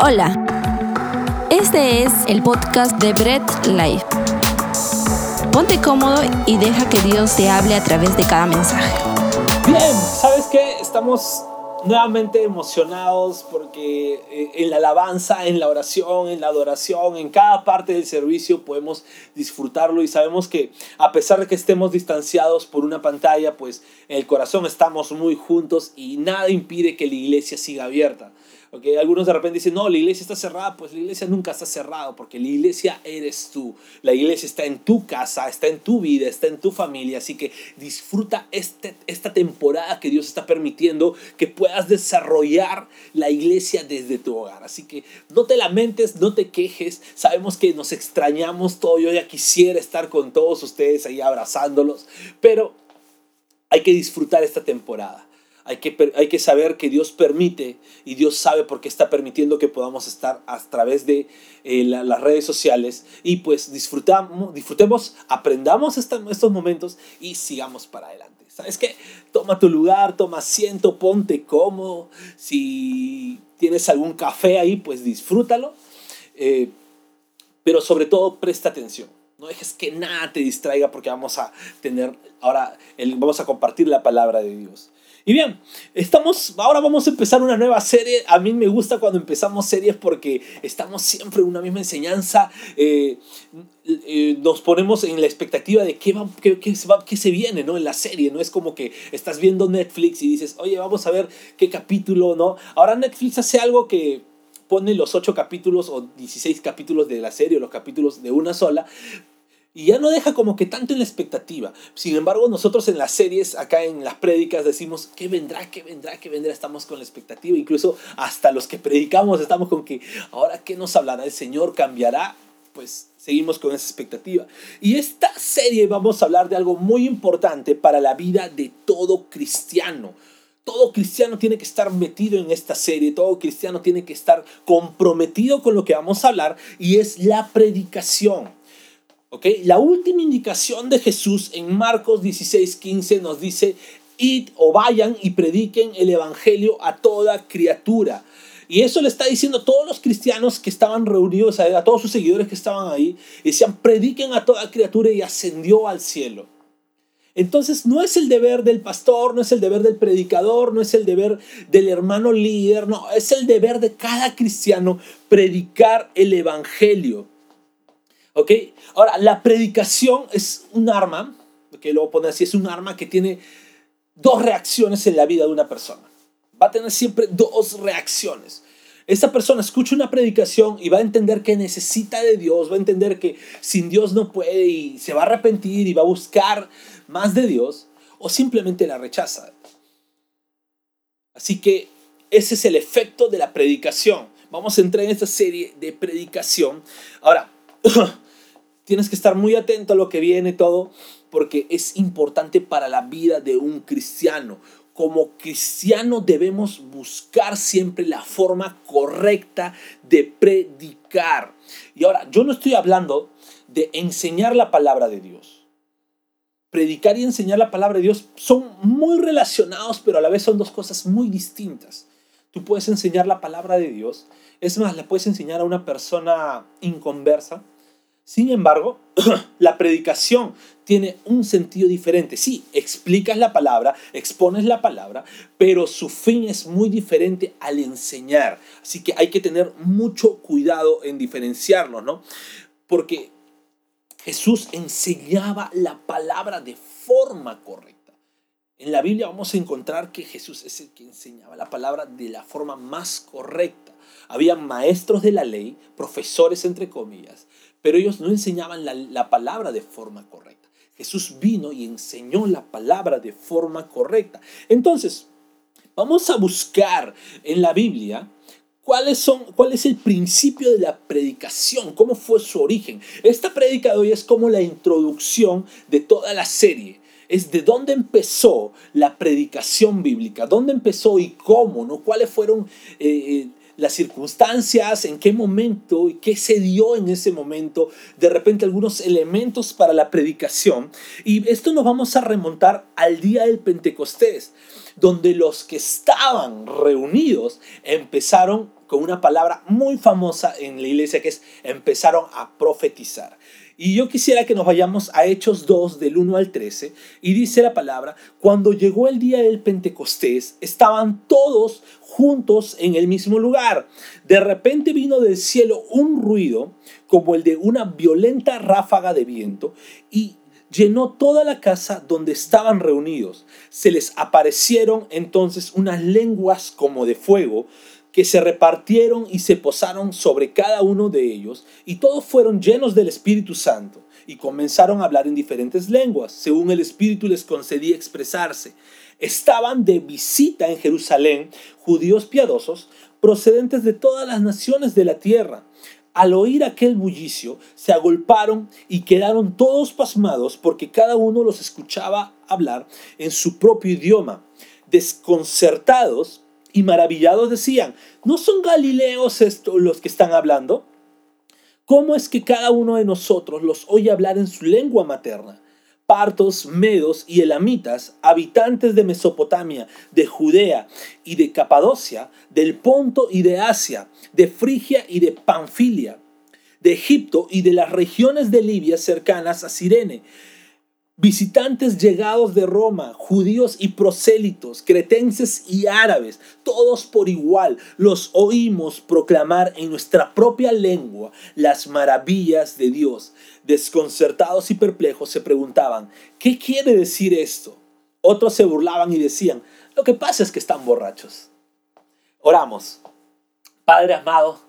Hola, este es el podcast de Bread Life. Ponte cómodo y deja que Dios te hable a través de cada mensaje. Bien, ¿sabes qué? Estamos nuevamente emocionados porque eh, en la alabanza, en la oración, en la adoración, en cada parte del servicio podemos disfrutarlo y sabemos que a pesar de que estemos distanciados por una pantalla, pues en el corazón estamos muy juntos y nada impide que la iglesia siga abierta. Okay, algunos de repente dicen, no, la iglesia está cerrada. Pues la iglesia nunca está cerrada porque la iglesia eres tú. La iglesia está en tu casa, está en tu vida, está en tu familia. Así que disfruta este, esta temporada que Dios está permitiendo que puedas desarrollar la iglesia desde tu hogar. Así que no te lamentes, no te quejes. Sabemos que nos extrañamos todo. Yo ya quisiera estar con todos ustedes ahí abrazándolos. Pero hay que disfrutar esta temporada. Hay que, hay que saber que Dios permite y Dios sabe por qué está permitiendo que podamos estar a través de eh, las redes sociales y pues disfrutamos, disfrutemos, aprendamos estos momentos y sigamos para adelante. ¿Sabes qué? Toma tu lugar, toma asiento, ponte cómodo. Si tienes algún café ahí, pues disfrútalo. Eh, pero sobre todo presta atención. No dejes que nada te distraiga porque vamos a tener ahora, vamos a compartir la palabra de Dios. Y bien, estamos, ahora vamos a empezar una nueva serie. A mí me gusta cuando empezamos series porque estamos siempre en una misma enseñanza. Eh, eh, nos ponemos en la expectativa de qué, va, qué, qué, se va, qué se viene ¿no? en la serie. No es como que estás viendo Netflix y dices, oye, vamos a ver qué capítulo, ¿no? Ahora Netflix hace algo que pone los 8 capítulos o 16 capítulos de la serie o los capítulos de una sola, y ya no deja como que tanto en la expectativa. Sin embargo, nosotros en las series, acá en las prédicas, decimos, ¿qué vendrá? ¿Qué vendrá? ¿Qué vendrá? Estamos con la expectativa. Incluso hasta los que predicamos estamos con que, ahora, ¿qué nos hablará el Señor? ¿Cambiará? Pues seguimos con esa expectativa. Y esta serie vamos a hablar de algo muy importante para la vida de todo cristiano. Todo cristiano tiene que estar metido en esta serie, todo cristiano tiene que estar comprometido con lo que vamos a hablar y es la predicación. La última indicación de Jesús en Marcos 16, 15 nos dice, id o vayan y prediquen el Evangelio a toda criatura. Y eso le está diciendo a todos los cristianos que estaban reunidos, a todos sus seguidores que estaban ahí, y decían, prediquen a toda criatura y ascendió al cielo. Entonces no es el deber del pastor, no es el deber del predicador, no es el deber del hermano líder, no, es el deber de cada cristiano predicar el Evangelio. ¿Ok? Ahora, la predicación es un arma, que luego pone así, es un arma que tiene dos reacciones en la vida de una persona. Va a tener siempre dos reacciones. Esta persona escucha una predicación y va a entender que necesita de Dios, va a entender que sin Dios no puede y se va a arrepentir y va a buscar más de Dios, o simplemente la rechaza. Así que ese es el efecto de la predicación. Vamos a entrar en esta serie de predicación. Ahora, tienes que estar muy atento a lo que viene todo, porque es importante para la vida de un cristiano. Como cristiano debemos buscar siempre la forma correcta de predicar. Y ahora, yo no estoy hablando de enseñar la palabra de Dios. Predicar y enseñar la palabra de Dios son muy relacionados, pero a la vez son dos cosas muy distintas. Tú puedes enseñar la palabra de Dios, es más, la puedes enseñar a una persona inconversa, sin embargo, la predicación tiene un sentido diferente. Sí, explicas la palabra, expones la palabra, pero su fin es muy diferente al enseñar. Así que hay que tener mucho cuidado en diferenciarlo, ¿no? Porque Jesús enseñaba la palabra de forma correcta. En la Biblia vamos a encontrar que Jesús es el que enseñaba la palabra de la forma más correcta. Había maestros de la ley, profesores entre comillas, pero ellos no enseñaban la, palabra de forma correcta. Jesús vino y enseñó la palabra de forma correcta. Entonces, vamos a buscar en la Biblia ¿Cuáles son, ¿Cuál es el principio de la predicación? ¿Cómo fue su origen? Esta predica de hoy es como la introducción de toda la serie. Es de dónde empezó la predicación bíblica, dónde empezó y cómo, ¿no? ¿Cuáles fueron eh, eh, las circunstancias, en qué momento y qué se dio en ese momento, de repente algunos elementos para la predicación. Y esto nos vamos a remontar al día del Pentecostés, donde los que estaban reunidos empezaron con una palabra muy famosa en la iglesia que es empezaron a profetizar. Y yo quisiera que nos vayamos a Hechos 2 del 1 al 13 y dice la palabra, cuando llegó el día del Pentecostés, estaban todos juntos en el mismo lugar. De repente vino del cielo un ruido como el de una violenta ráfaga de viento y llenó toda la casa donde estaban reunidos. Se les aparecieron entonces unas lenguas como de fuego que se repartieron y se posaron sobre cada uno de ellos, y todos fueron llenos del Espíritu Santo, y comenzaron a hablar en diferentes lenguas, según el Espíritu les concedía expresarse. Estaban de visita en Jerusalén judíos piadosos procedentes de todas las naciones de la tierra. Al oír aquel bullicio, se agolparon y quedaron todos pasmados porque cada uno los escuchaba hablar en su propio idioma. Desconcertados y maravillados decían, ¿no son galileos estos los que están hablando? ¿Cómo es que cada uno de nosotros los oye hablar en su lengua materna? partos, medos y elamitas, habitantes de Mesopotamia, de Judea y de Capadocia, del Ponto y de Asia, de Frigia y de Panfilia, de Egipto y de las regiones de Libia cercanas a Sirene, visitantes llegados de Roma, judíos y prosélitos, cretenses y árabes, todos por igual, los oímos proclamar en nuestra propia lengua las maravillas de Dios. Desconcertados y perplejos se preguntaban, ¿qué quiere decir esto? Otros se burlaban y decían, lo que pasa es que están borrachos. Oramos. Padre amado,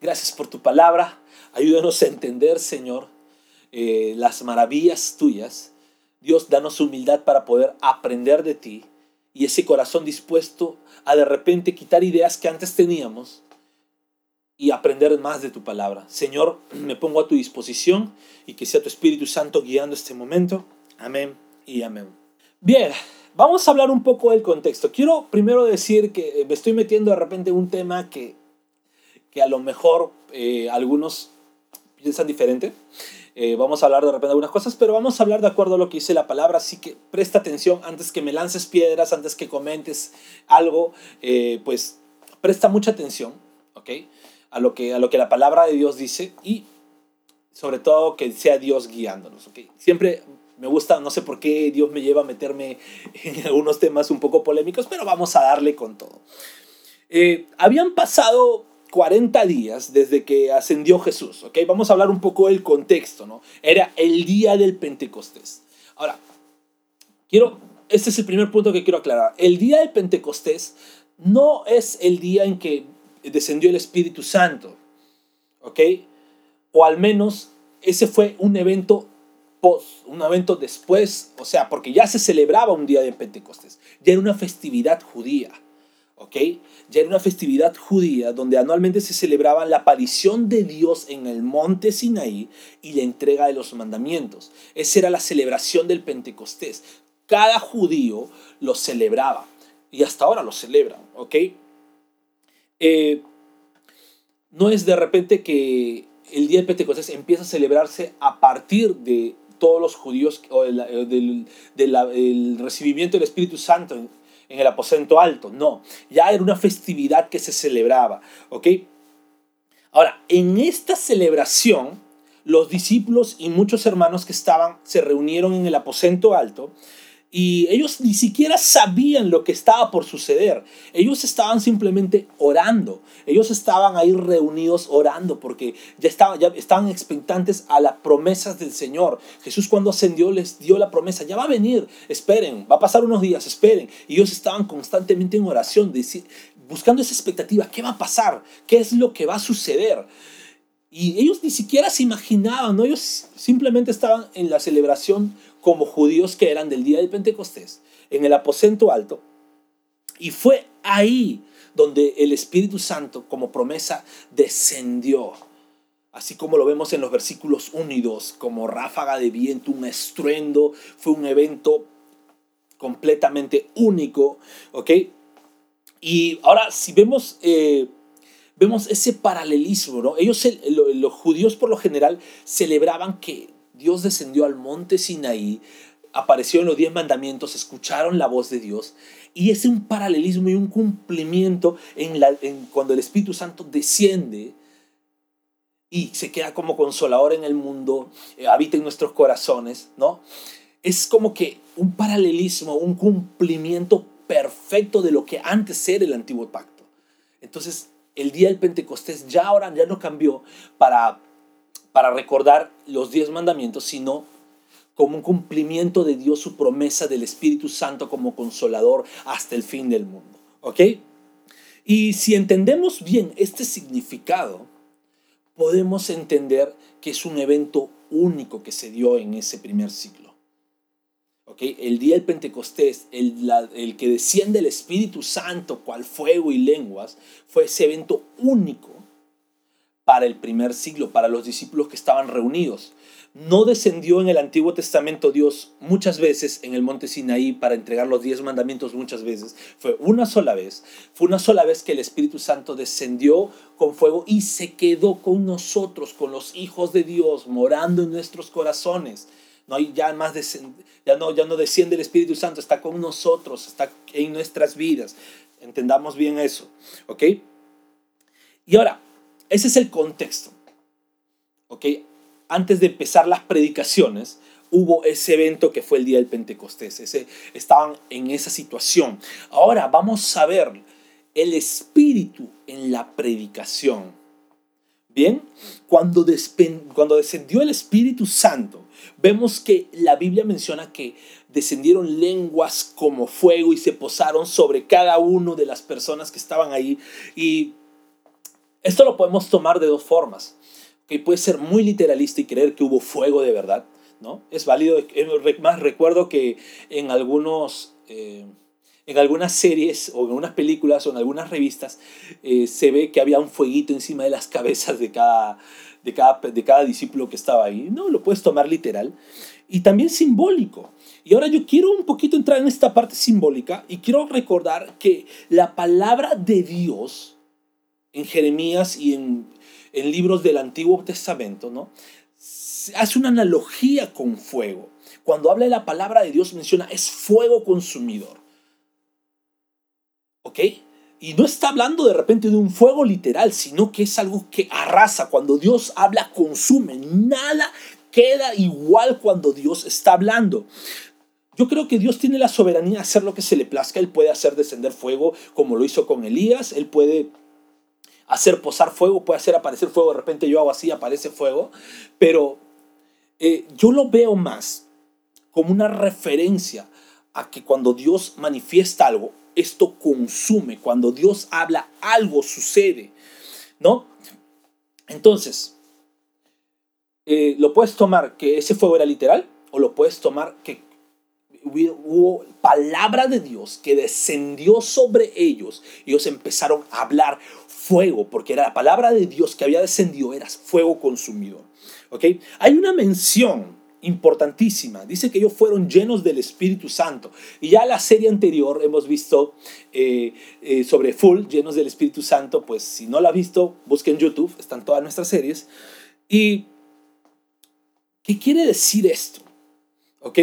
gracias por tu palabra. Ayúdanos a entender, Señor, eh, las maravillas tuyas Dios, danos humildad para poder aprender de ti y ese corazón dispuesto a de repente quitar ideas que antes teníamos y aprender más de tu palabra. Señor, me pongo a tu disposición y que sea tu Espíritu Santo guiando este momento. Amén y amén. Bien, vamos a hablar un poco del contexto. Quiero primero decir que me estoy metiendo de repente en un tema que, que a lo mejor eh, algunos piensan diferente. Eh, vamos a hablar de repente algunas cosas, pero vamos a hablar de acuerdo a lo que dice la palabra, así que presta atención antes que me lances piedras, antes que comentes algo, eh, pues presta mucha atención, ¿ok? A lo, que, a lo que la palabra de Dios dice y sobre todo que sea Dios guiándonos, ¿ok? Siempre me gusta, no sé por qué Dios me lleva a meterme en algunos temas un poco polémicos, pero vamos a darle con todo. Eh, habían pasado 40 días desde que ascendió Jesús, ¿ok? Vamos a hablar un poco del contexto, ¿no? Era el día del Pentecostés. Ahora, quiero, este es el primer punto que quiero aclarar. El día del Pentecostés no es el día en que descendió el Espíritu Santo, ¿ok? O al menos ese fue un evento post, un evento después, o sea, porque ya se celebraba un día de Pentecostés, ya era una festividad judía. ¿Ok? Ya era una festividad judía donde anualmente se celebraba la aparición de Dios en el monte Sinaí y la entrega de los mandamientos. Esa era la celebración del Pentecostés. Cada judío lo celebraba y hasta ahora lo celebran, ¿ok? Eh, no es de repente que el día del Pentecostés empieza a celebrarse a partir de todos los judíos o del, del recibimiento del Espíritu Santo el aposento alto, no, ya era una festividad que se celebraba, ¿ok? Ahora, en esta celebración, los discípulos y muchos hermanos que estaban se reunieron en el aposento alto y ellos ni siquiera sabían lo que estaba por suceder. Ellos estaban simplemente orando. Ellos estaban ahí reunidos orando porque ya estaban, ya estaban expectantes a las promesas del Señor. Jesús cuando ascendió les dio la promesa, ya va a venir, esperen, va a pasar unos días, esperen. Y ellos estaban constantemente en oración, buscando esa expectativa, ¿qué va a pasar? ¿Qué es lo que va a suceder? Y ellos ni siquiera se imaginaban, ¿no? ellos simplemente estaban en la celebración como judíos que eran del día del Pentecostés, en el aposento alto. Y fue ahí donde el Espíritu Santo, como promesa, descendió. Así como lo vemos en los versículos 1 y 2, como ráfaga de viento, un estruendo, fue un evento completamente único, ¿ok? Y ahora, si vemos, eh, vemos ese paralelismo, ¿no? Ellos, los judíos por lo general, celebraban que Dios descendió al monte Sinaí apareció en los diez mandamientos, escucharon la voz de Dios. Y es un paralelismo y un cumplimiento en, la, en cuando el Espíritu Santo desciende y se queda como consolador en el mundo, eh, habita en nuestros corazones, ¿no? Es como que un paralelismo, un cumplimiento perfecto de lo que antes era el antiguo pacto. Entonces, el día del Pentecostés ya ahora ya no cambió para, para recordar los diez mandamientos, sino como un cumplimiento de Dios su promesa del Espíritu Santo como consolador hasta el fin del mundo. ¿Ok? Y si entendemos bien este significado, podemos entender que es un evento único que se dio en ese primer siglo. ¿Ok? El día del Pentecostés, el, el que desciende el Espíritu Santo, cual fuego y lenguas, fue ese evento único para el primer siglo, para los discípulos que estaban reunidos no descendió en el Antiguo Testamento Dios muchas veces en el monte Sinaí para entregar los diez mandamientos muchas veces. Fue una sola vez. Fue una sola vez que el Espíritu Santo descendió con fuego y se quedó con nosotros, con los hijos de Dios, morando en nuestros corazones. No hay ya más ya no, ya no desciende el Espíritu Santo, está con nosotros, está en nuestras vidas. Entendamos bien eso, ¿ok? Y ahora, ese es el contexto, ¿ok? antes de empezar las predicaciones, hubo ese evento que fue el día del Pentecostés. Ese, estaban en esa situación. Ahora vamos a ver el espíritu en la predicación. Bien, cuando, cuando descendió el Espíritu Santo, vemos que la Biblia menciona que descendieron lenguas como fuego y se posaron sobre cada uno de las personas que estaban ahí. Y esto lo podemos tomar de dos formas que puede ser muy literalista y creer que hubo fuego de verdad, ¿no? Es válido, más recuerdo que en algunos... Eh, en algunas series o en algunas películas o en algunas revistas eh, se ve que había un fueguito encima de las cabezas de cada, de, cada, de cada discípulo que estaba ahí. No, lo puedes tomar literal. Y también simbólico. Y ahora yo quiero un poquito entrar en esta parte simbólica y quiero recordar que la palabra de Dios en Jeremías y en en libros del Antiguo Testamento, ¿no? Hace una analogía con fuego. Cuando habla la palabra de Dios menciona es fuego consumidor. ¿Ok? Y no está hablando de repente de un fuego literal, sino que es algo que arrasa. Cuando Dios habla, consume. Nada queda igual cuando Dios está hablando. Yo creo que Dios tiene la soberanía de hacer lo que se le plazca. Él puede hacer descender fuego como lo hizo con Elías. Él puede hacer posar fuego, puede hacer aparecer fuego, de repente yo hago así, aparece fuego, pero eh, yo lo veo más como una referencia a que cuando Dios manifiesta algo, esto consume, cuando Dios habla, algo sucede, ¿no? Entonces, eh, lo puedes tomar que ese fuego era literal o lo puedes tomar que hubo palabra de Dios que descendió sobre ellos y ellos empezaron a hablar fuego, porque era la palabra de Dios que había descendido, era fuego consumidor. ¿ok? Hay una mención importantísima. Dice que ellos fueron llenos del Espíritu Santo. Y ya la serie anterior hemos visto eh, eh, sobre Full, llenos del Espíritu Santo. Pues si no la ha visto, busquen YouTube, están todas nuestras series. ¿Y qué quiere decir esto? ¿Ok?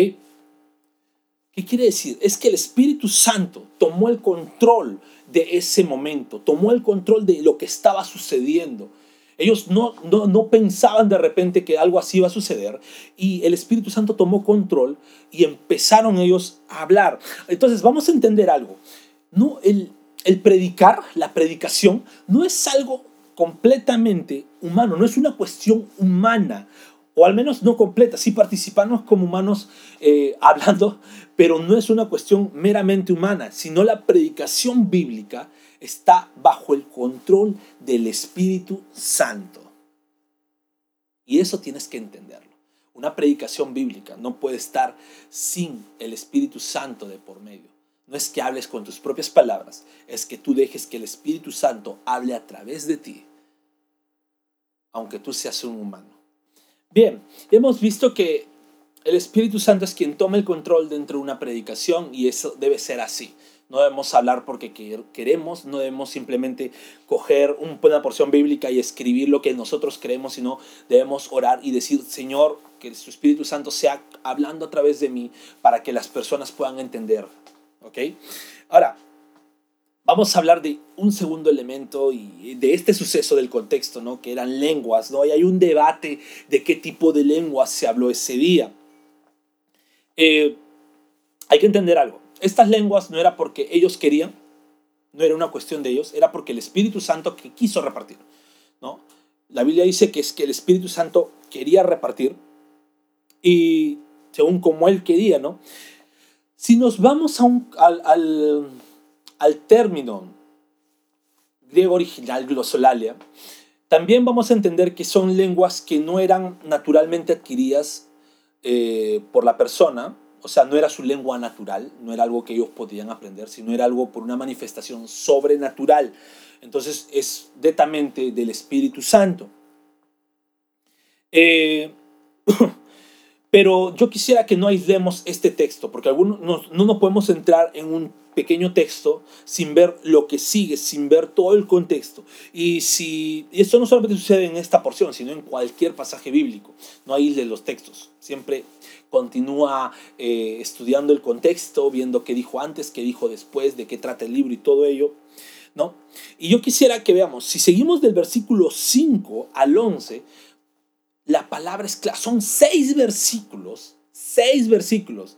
¿Qué quiere decir? Es que el Espíritu Santo tomó el control de ese momento, tomó el control de lo que estaba sucediendo. Ellos no, no, pensaban de repente que algo así iba a suceder y el Espíritu Santo tomó control y empezaron ellos a hablar. Entonces vamos a entender algo. No, el, el predicar, la predicación, no es algo completamente humano, no es una cuestión humana o al menos no completa, sí participamos como humanos eh, hablando, pero no es una cuestión meramente humana, sino la predicación bíblica está bajo el control del Espíritu Santo. Y eso tienes que entenderlo. Una predicación bíblica no puede estar sin el Espíritu Santo de por medio. No es que hables con tus propias palabras, es que tú dejes que el Espíritu Santo hable a través de ti, aunque tú seas un humano. Bien, hemos visto que el Espíritu Santo es quien toma el control dentro de una predicación y eso debe ser así. No debemos hablar porque queremos, no debemos simplemente coger una porción bíblica y escribir lo que nosotros creemos, sino debemos orar y decir, Señor, que su Espíritu Santo sea hablando a través de mí para que las personas puedan entender. ¿Ok? Ahora, vamos a hablar de un segundo elemento y de este suceso del contexto, ¿no? Que eran lenguas, ¿no? Y hay un debate de qué tipo de lenguas se habló ese día. Eh, hay que entender algo. Estas lenguas no era porque ellos querían, no era una cuestión de ellos, era porque el Espíritu Santo que quiso repartir. ¿no? La Biblia dice que es que el Espíritu Santo quería repartir y según como él quería, ¿no? Si nos vamos a un, al, al, al término griego original, glosolalia, también vamos a entender que son lenguas que no eran naturalmente adquiridas eh, por la persona, o sea, no era su lengua natural, no era algo que ellos podían aprender, sino era algo por una manifestación sobrenatural. Entonces es netamente del Espíritu Santo. Eh, pero yo quisiera que no aislemos este texto, porque algunos no, no nos podemos entrar en un pequeño texto sin ver lo que sigue, sin ver todo el contexto. Y, si, y esto no solamente sucede en esta porción, sino en cualquier pasaje bíblico. No aísle los textos. Siempre continúa eh, estudiando el contexto, viendo qué dijo antes, qué dijo después, de qué trata el libro y todo ello. ¿no? Y yo quisiera que veamos, si seguimos del versículo 5 al 11, la palabra es clara, son seis versículos, seis versículos.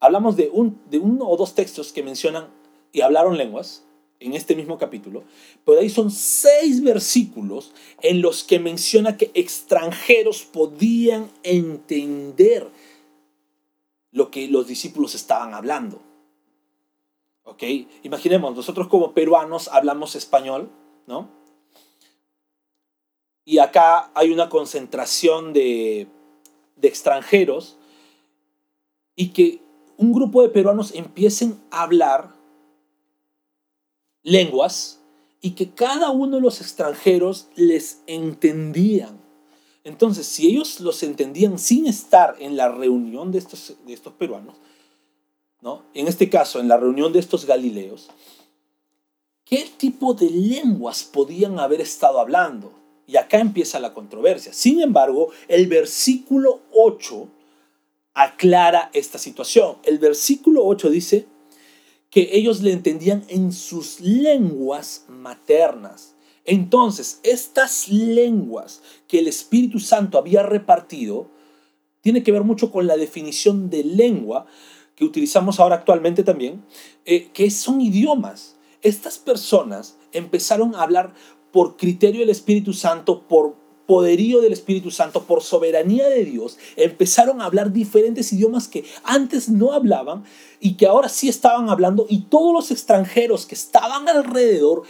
Hablamos de, un, de uno o dos textos que mencionan y hablaron lenguas, en este mismo capítulo, pero ahí son seis versículos en los que menciona que extranjeros podían entender lo que los discípulos estaban hablando. ¿Ok? Imaginemos, nosotros como peruanos hablamos español, ¿no? Y acá hay una concentración de, de extranjeros y que un grupo de peruanos empiecen a hablar lenguas y que cada uno de los extranjeros les entendían. Entonces, si ellos los entendían sin estar en la reunión de estos, de estos peruanos, ¿no? en este caso, en la reunión de estos galileos, ¿qué tipo de lenguas podían haber estado hablando? Y acá empieza la controversia. Sin embargo, el versículo 8 aclara esta situación. El versículo 8 dice, que ellos le entendían en sus lenguas maternas. Entonces, estas lenguas que el Espíritu Santo había repartido, tiene que ver mucho con la definición de lengua que utilizamos ahora actualmente también, eh, que son idiomas. Estas personas empezaron a hablar por criterio del Espíritu Santo, por poderío del Espíritu Santo, por soberanía de Dios, empezaron a hablar diferentes idiomas que antes no hablaban y que ahora sí estaban hablando y todos los extranjeros que estaban alrededor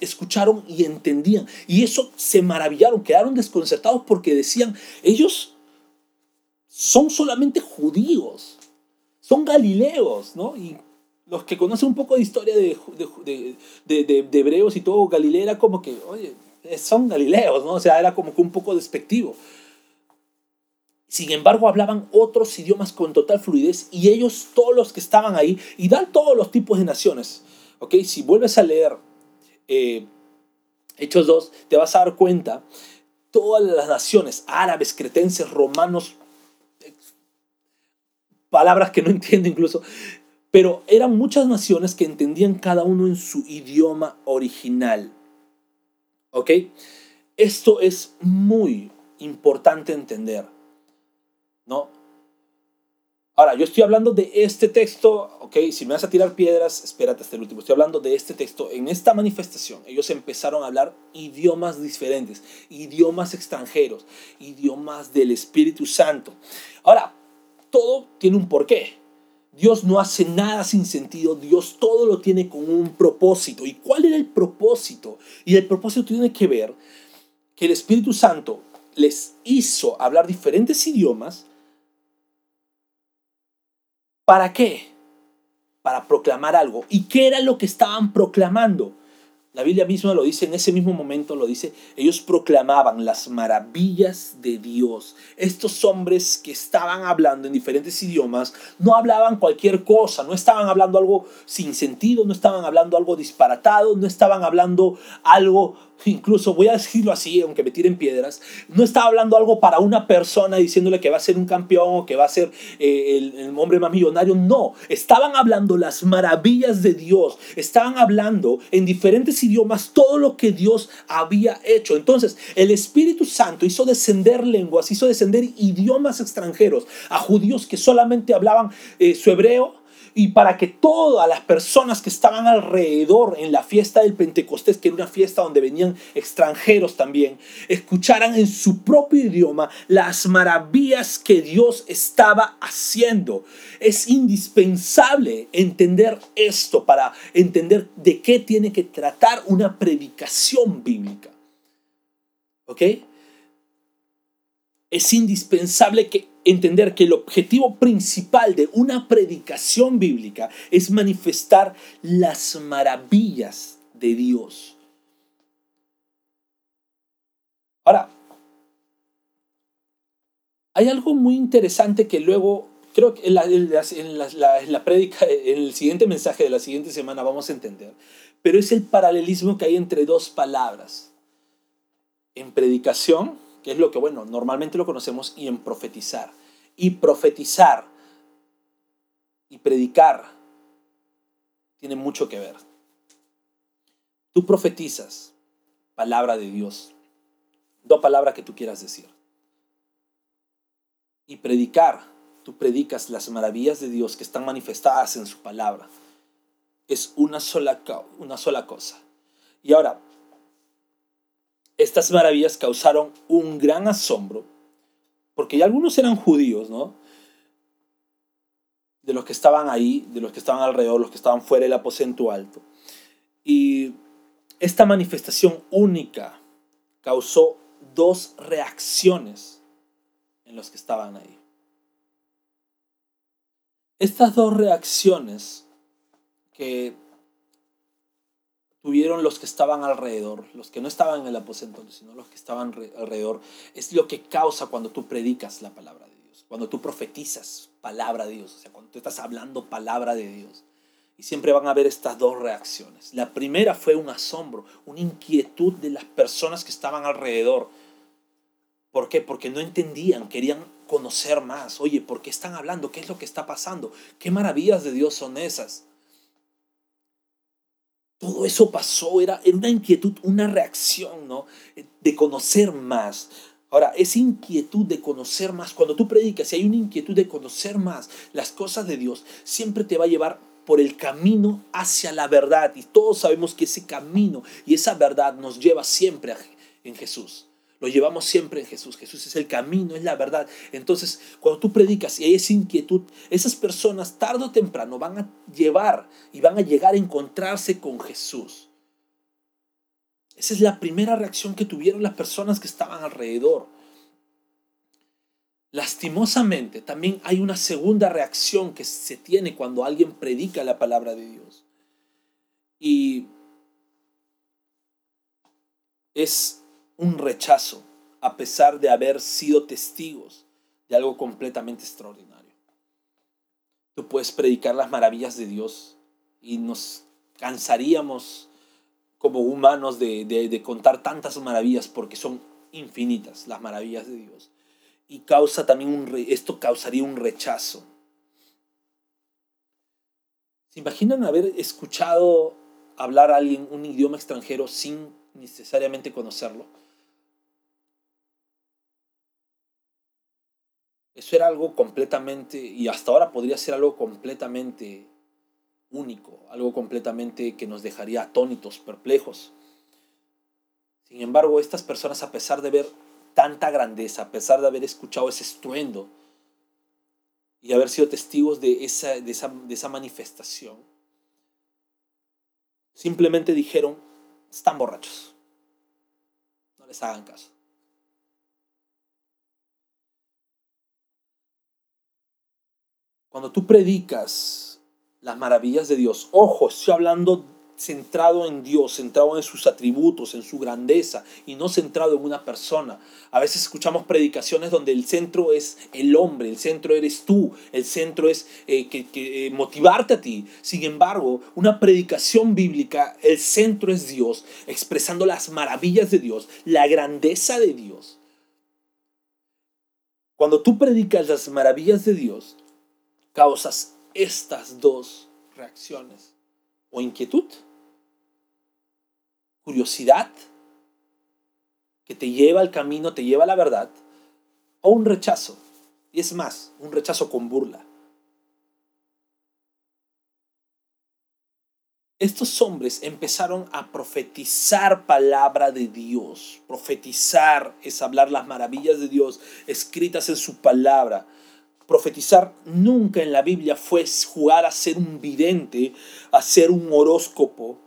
escucharon y entendían. Y eso se maravillaron, quedaron desconcertados porque decían, ellos son solamente judíos, son galileos, ¿no? Los que conocen un poco de historia de, de, de hebreos y todo, Galilea era como que, oye, son galileos, ¿no? O sea, era como que un poco despectivo. Sin embargo, hablaban otros idiomas con total fluidez y ellos, todos los que estaban ahí, y dan todos los tipos de naciones. ¿Ok? Si vuelves a leer eh, Hechos 2, te vas a dar cuenta, todas las naciones, árabes, cretenses, romanos, palabras que no entiendo incluso, pero eran muchas naciones que entendían cada uno en su idioma original. ¿Ok? Esto es muy importante entender, ¿no? Ahora, yo estoy hablando de este texto, ¿ok? Si me vas a tirar piedras, espérate hasta el último. Estoy hablando de este texto. En esta manifestación, ellos empezaron a hablar idiomas diferentes, idiomas extranjeros, idiomas del Espíritu Santo. Ahora, todo tiene un porqué. Dios no hace nada sin sentido, Dios todo lo tiene con un propósito. ¿Y cuál era el propósito? Y el propósito tiene que ver que el Espíritu Santo les hizo hablar diferentes idiomas. ¿Para qué? Para proclamar algo. ¿Y qué era lo que estaban proclamando? La Biblia misma lo dice, en ese mismo momento lo dice, ellos proclamaban las maravillas de Dios. Estos hombres que estaban hablando en diferentes idiomas no hablaban cualquier cosa, no estaban hablando algo sin sentido, no estaban hablando algo disparatado, no estaban hablando algo incluso voy a decirlo así, aunque me tiren piedras, no estaba hablando algo para una persona diciéndole que va a ser un campeón o que va a ser eh, el, el, hombre más millonario, no, estaban hablando las maravillas de Dios, estaban hablando en diferentes idiomas todo lo que Dios había hecho. Entonces, el Espíritu Santo hizo descender lenguas, hizo descender idiomas extranjeros a judíos que solamente hablaban eh, su hebreo, y para que todas las personas que estaban alrededor en la fiesta del Pentecostés, que era una fiesta donde venían extranjeros también, escucharan en su propio idioma las maravillas que Dios estaba haciendo. Es indispensable entender esto para entender de qué tiene que tratar una predicación bíblica. ¿Ok? Es indispensable que entender que el objetivo principal de una predicación bíblica es manifestar las maravillas de Dios. Ahora, hay algo muy interesante que luego, creo que en la, en la, en la prédica, en el siguiente mensaje de la siguiente semana vamos a entender, pero es el paralelismo que hay entre dos palabras. En predicación que es lo que, bueno, normalmente lo conocemos, y en profetizar. Y profetizar y predicar tiene mucho que ver. Tú profetizas palabra de Dios, dos palabras que tú quieras decir. Y predicar, tú predicas las maravillas de Dios que están manifestadas en su palabra. Es una sola, una sola cosa. Y ahora, estas maravillas causaron un gran asombro, porque ya algunos eran judíos, ¿no? De los que estaban ahí, de los que estaban alrededor, los que estaban fuera del aposento alto. Y esta manifestación única causó dos reacciones en los que estaban ahí. Estas dos reacciones que tuvieron los que estaban alrededor, los que no estaban en el aposento, sino los que estaban alrededor, es lo que causa cuando tú predicas la palabra de Dios, cuando tú profetizas palabra de Dios, o sea, cuando tú estás hablando palabra de Dios. Y siempre van a haber estas dos reacciones. La primera fue un asombro, una inquietud de las personas que estaban alrededor. ¿Por qué? Porque no entendían, querían conocer más. Oye, ¿por qué están hablando? ¿Qué es lo que está pasando? ¿Qué maravillas de Dios son esas? Todo eso pasó, era, una inquietud, una reacción, ¿no? De conocer más. Ahora, esa inquietud de conocer más, cuando tú predicas, si hay una inquietud de conocer más las cosas de Dios, siempre te va a llevar por el camino hacia la verdad. Y todos sabemos que ese camino y esa verdad nos lleva siempre en Jesús. Lo llevamos siempre en Jesús. Jesús es el camino, es la verdad. Entonces, cuando tú predicas y hay esa inquietud, esas personas tarde o temprano van a llevar y van a llegar a encontrarse con Jesús. Esa es la primera reacción que tuvieron las personas que estaban alrededor. Lastimosamente, también hay una segunda reacción que se tiene cuando alguien predica la palabra de Dios. Y es un rechazo a pesar de haber sido testigos de algo completamente extraordinario. Tú puedes predicar las maravillas de Dios y nos cansaríamos como humanos de, contar tantas maravillas porque son infinitas las maravillas de Dios. Y causa también un, esto causaría un rechazo. ¿Se imaginan haber escuchado hablar a alguien un idioma extranjero sin necesariamente conocerlo? Eso era algo completamente, y hasta ahora podría ser algo completamente único, algo completamente que nos dejaría atónitos, perplejos. Sin embargo, estas personas, a pesar de ver tanta grandeza, a pesar de haber escuchado ese estruendo y haber sido testigos de esa, de esa, de esa manifestación, simplemente dijeron, están borrachos, no les hagan caso. Cuando tú predicas las maravillas de Dios, ojo, estoy hablando centrado en Dios, centrado en sus atributos, en su grandeza y no centrado en una persona. A veces escuchamos predicaciones donde el centro es el hombre, el centro eres tú, el centro es eh, que, eh, motivarte a ti. Sin embargo, una predicación bíblica, el centro es Dios, expresando las maravillas de Dios, la grandeza de Dios. Cuando tú predicas las maravillas de Dios, causas estas dos reacciones o inquietud, curiosidad, que te lleva al camino, te lleva a la verdad, o un rechazo. Y es más, un rechazo con burla. Estos hombres empezaron a profetizar palabra de Dios. Profetizar es hablar las maravillas de Dios escritas en su palabra. Profetizar nunca en la Biblia fue jugar a ser un vidente, a ser un horóscopo.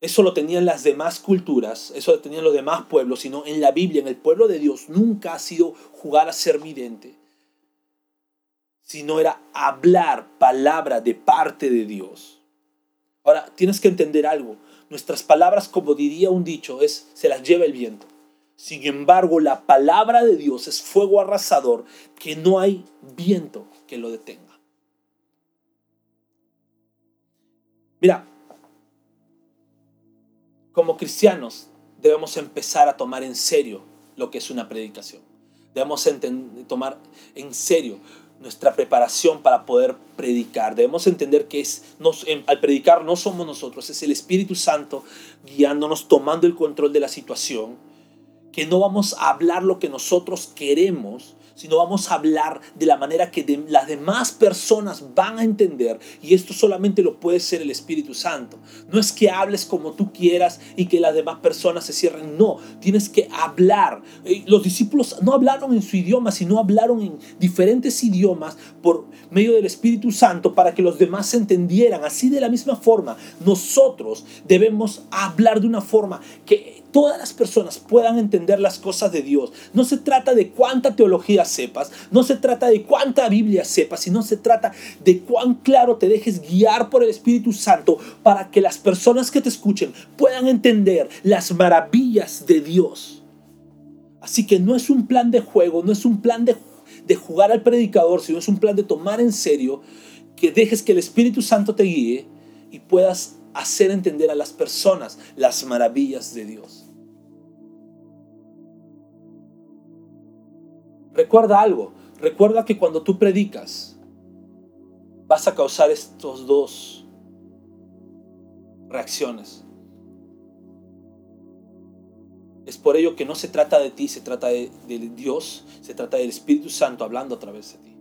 Eso lo tenían las demás culturas, eso lo tenían los demás pueblos, sino en la Biblia, en el pueblo de Dios, nunca ha sido jugar a ser vidente, sino era hablar palabra de parte de Dios. Ahora, tienes que entender algo. Nuestras palabras, como diría un dicho, es se las lleva el viento. Sin embargo, la palabra de Dios es fuego arrasador que no hay viento que lo detenga. Mira, como cristianos debemos empezar a tomar en serio lo que es una predicación. Debemos tomar en serio nuestra preparación para poder predicar. Debemos entender que es, al predicar no somos nosotros, es el Espíritu Santo guiándonos, tomando el control de la situación que no vamos a hablar lo que nosotros queremos, sino vamos a hablar de la manera que las demás personas van a entender. Y esto solamente lo puede ser el Espíritu Santo. No es que hables como tú quieras y que las demás personas se cierren. No, tienes que hablar. Eh, los discípulos no hablaron en su idioma, sino hablaron en diferentes idiomas por medio del Espíritu Santo para que los demás se entendieran. Así de la misma forma, nosotros debemos hablar de una forma que todas las personas puedan entender las cosas de Dios. No se trata de cuánta teología sepas, no se trata de cuánta Biblia sepas, sino se trata de cuán claro te dejes guiar por el Espíritu Santo para que las personas que te escuchen puedan entender las maravillas de Dios. Así que no es un plan de juego, no es un plan de, de jugar al predicador, sino es un plan de tomar en serio que dejes que el Espíritu Santo te guíe y puedas hacer entender a las personas las maravillas de Dios. Recuerda algo, recuerda que cuando tú predicas, vas a causar estos dos reacciones. Es por ello que no se trata de ti, se trata de, Dios, se trata del Espíritu Santo hablando a través de ti.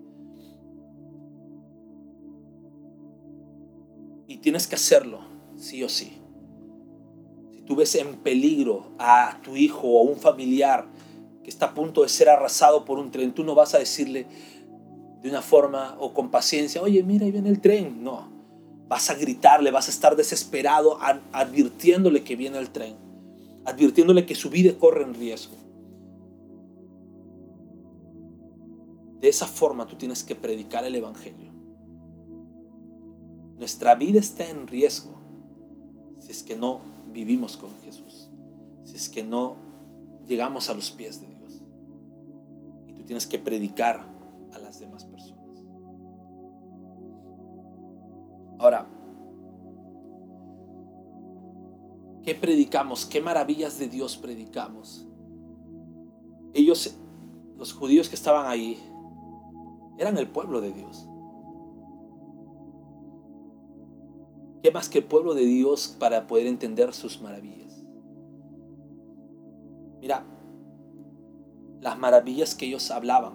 Y tienes que hacerlo, sí o sí. Si tú ves en peligro a tu hijo o a un familiar, está a punto de ser arrasado por un tren, tú no vas a decirle de una forma o con paciencia, oye, mira, ahí viene el tren. No, vas a gritarle, vas a estar desesperado advirtiéndole que viene el tren, advirtiéndole que su vida corre en riesgo. De esa forma tú tienes que predicar el Evangelio. Nuestra vida está en riesgo si es que no vivimos con Jesús, si es que no llegamos a los pies de Dios tienes que predicar a las demás personas. Ahora, ¿qué predicamos? ¿Qué maravillas de Dios predicamos? Ellos, los judíos que estaban ahí, eran el pueblo de Dios. ¿Qué más que el pueblo de Dios para poder entender sus maravillas? Mira, las maravillas que ellos hablaban.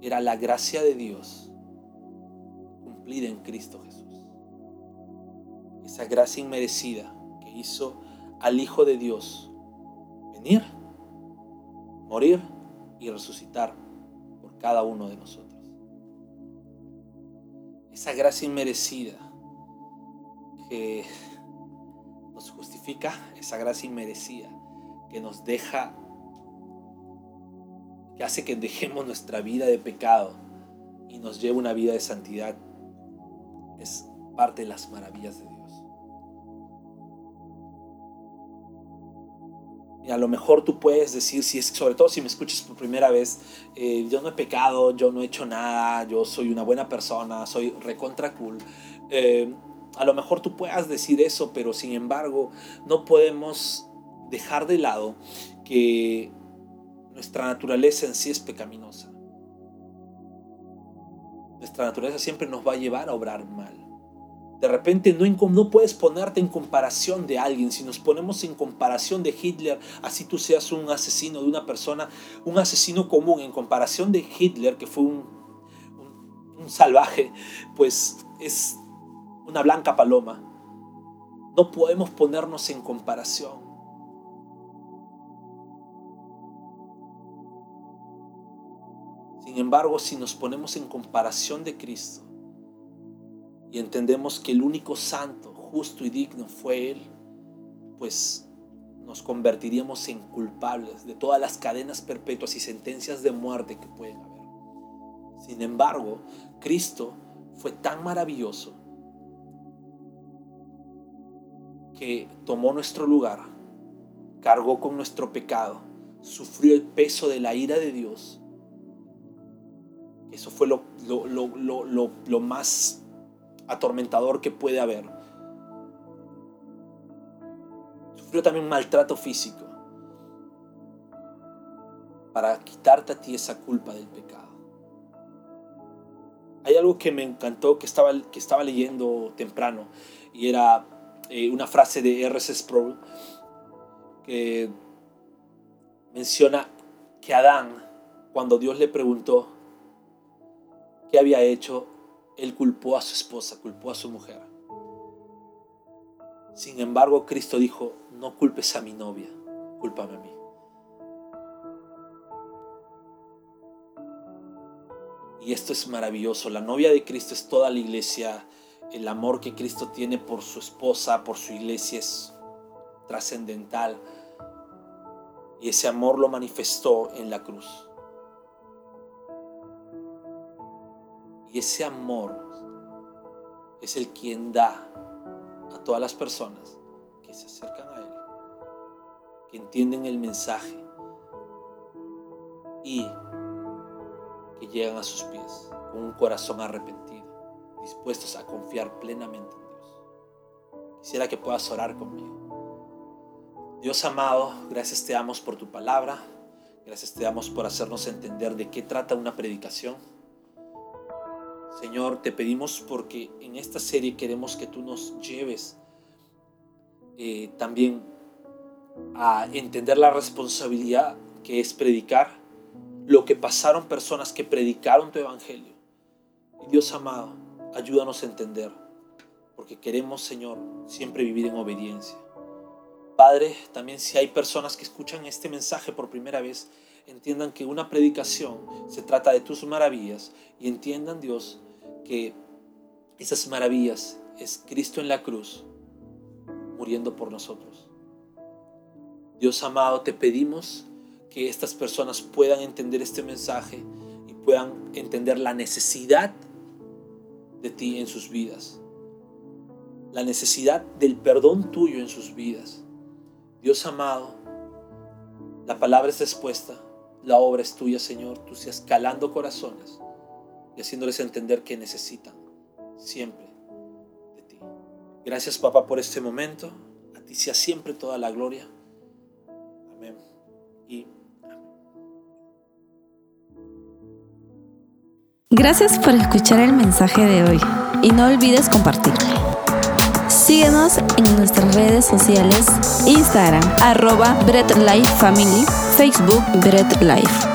Era la gracia de Dios cumplida en Cristo Jesús. Esa gracia inmerecida que hizo al Hijo de Dios venir, morir y resucitar por cada uno de nosotros. Esa gracia inmerecida que nos justifica, esa gracia inmerecida que nos deja que hace que dejemos nuestra vida de pecado y nos lleve una vida de santidad, es parte de las maravillas de Dios. Y a lo mejor tú puedes decir, si es, sobre todo si me escuchas por primera vez, eh, yo no he pecado, yo no he hecho nada, yo soy una buena persona, soy recontra cool. Eh, a lo mejor tú puedas decir eso, pero sin embargo no podemos dejar de lado que nuestra naturaleza en sí es pecaminosa. Nuestra naturaleza siempre nos va a llevar a obrar mal. De repente no, puedes ponerte en comparación de alguien. Si nos ponemos en comparación de Hitler, así tú seas un asesino de una persona, un asesino común, en comparación de Hitler, que fue un salvaje, pues es una blanca paloma. No podemos ponernos en comparación. Sin embargo, si nos ponemos en comparación de Cristo, y entendemos que el único santo, justo y digno fue Él, pues nos convertiríamos en culpables de todas las cadenas perpetuas y sentencias de muerte que pueden haber. Sin embargo, Cristo fue tan maravilloso que tomó nuestro lugar, cargó con nuestro pecado, sufrió el peso de la ira de Dios. Eso fue lo, lo más atormentador que puede haber. Sufrió también maltrato físico para quitarte a ti esa culpa del pecado. Hay algo que me encantó que estaba, que estaba leyendo temprano y era eh, una frase de R.C. Sproul que menciona que Adán, cuando Dios le preguntó qué había hecho, él culpó a su esposa, culpó a su mujer. Sin embargo, Cristo dijo, no culpes a mi novia, cúlpame a mí. Y esto es maravilloso. La novia de Cristo es toda la iglesia. El amor que Cristo tiene por su esposa, por su iglesia es trascendental. Y ese amor lo manifestó en la cruz. Y ese amor es el quien da a todas las personas que se acercan a Él, que entienden el mensaje y que llegan a sus pies con un corazón arrepentido, dispuestos a confiar plenamente en Dios. Quisiera que puedas orar conmigo. Dios amado, gracias te damos por tu palabra, gracias te damos por hacernos entender de qué trata una predicación Señor, te pedimos porque en esta serie queremos que tú nos lleves eh, también a entender la responsabilidad que es predicar lo que pasaron personas que predicaron tu evangelio. Dios amado, ayúdanos a entender, porque queremos, Señor, siempre vivir en obediencia. Padre, también si hay personas que escuchan este mensaje por primera vez, entiendan que una predicación se trata de tus maravillas y entiendan, Dios, que esas maravillas es Cristo en la cruz, muriendo por nosotros. Dios amado, te pedimos que estas personas puedan entender este mensaje y puedan entender la necesidad de ti en sus vidas, la necesidad del perdón tuyo en sus vidas. Dios amado, la palabra es expuesta, la obra es tuya, Señor, tú seas calando corazones y haciéndoles entender que necesitan siempre de ti. Gracias papá por este momento. A ti sea siempre toda la gloria. Amén. Y Gracias por escuchar el mensaje de hoy y no olvides compartirlo. Síguenos en nuestras redes sociales, Instagram, arroba Facebook Bread Life.